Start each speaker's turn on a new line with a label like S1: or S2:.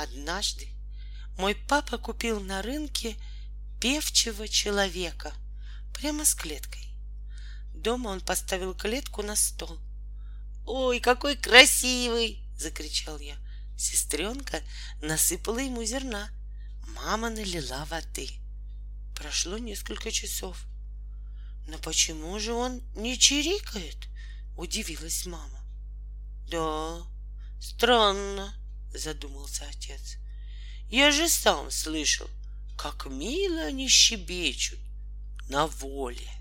S1: Однажды мой папа купил на рынке певчего человека прямо с клеткой. Дома он поставил клетку на стол. «Ой, какой красивый!» — закричал я. Сестренка насыпала ему зерна. Мама налила воды. Прошло несколько часов. «Но почему же он не чирикает?» — удивилась мама. «Да, странно», — задумался отец. «Я же сам слышал, как мило они щебечут на воле».